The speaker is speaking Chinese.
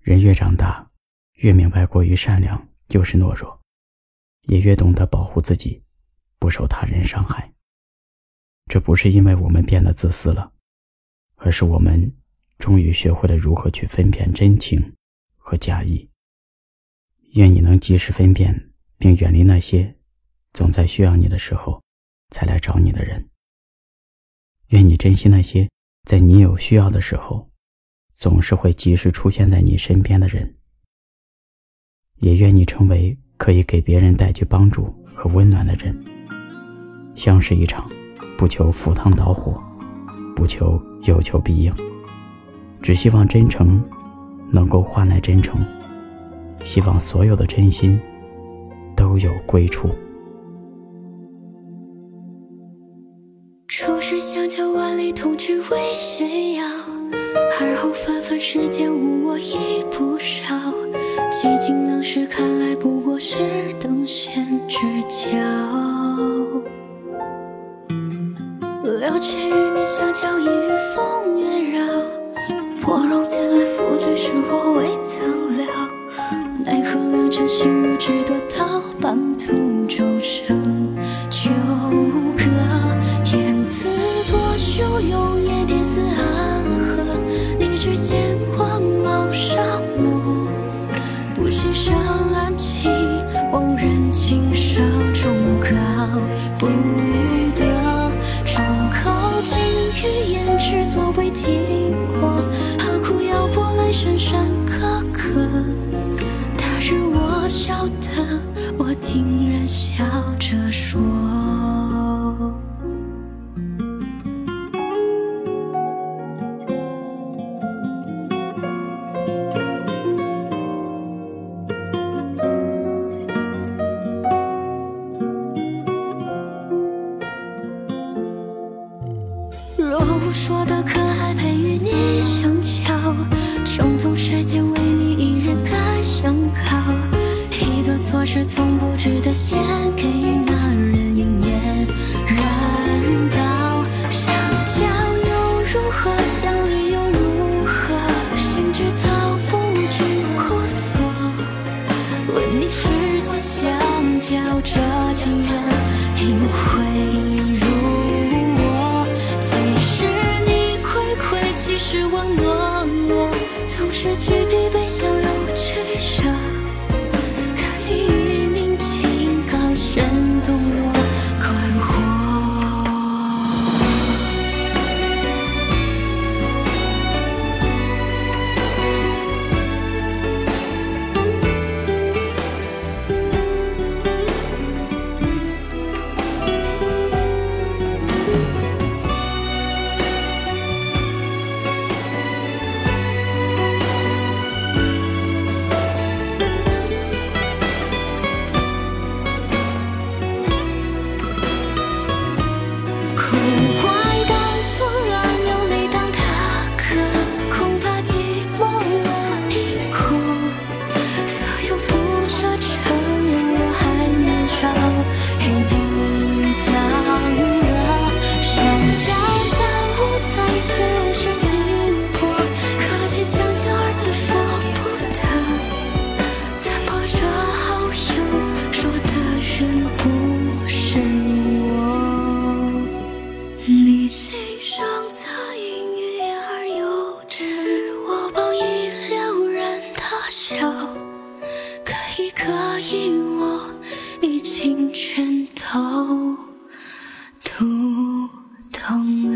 人越长大，越明白过于善良就是懦弱，也越懂得保护自己，不受他人伤害。这不是因为我们变得自私了，而是我们终于学会了如何去分辨真情和假意。愿你能及时分辨，并远离那些总在需要你的时候才来找你的人。愿你珍惜那些在你有需要的时候，总是会及时出现在你身边的人。也愿你成为可以给别人带去帮助和温暖的人。相识一场。不求赴汤蹈火，不求有求必应，只希望真诚能够换来真诚，希望所有的真心都有归处。初识相求万里，同只为炫耀；而后纷纷世间无我亦不少。几经能识，看来不过是等闲之交。了解与你相交，已与风月绕。波容前来覆去是，我未曾料。奈何良辰心如，只得到半途你只见光芒上落，不欣赏安静，望人情上忠告。不语言只作未听过，何苦要我来深深刻刻？他日我晓得，我听人笑着说。失去可你我已经全都读懂。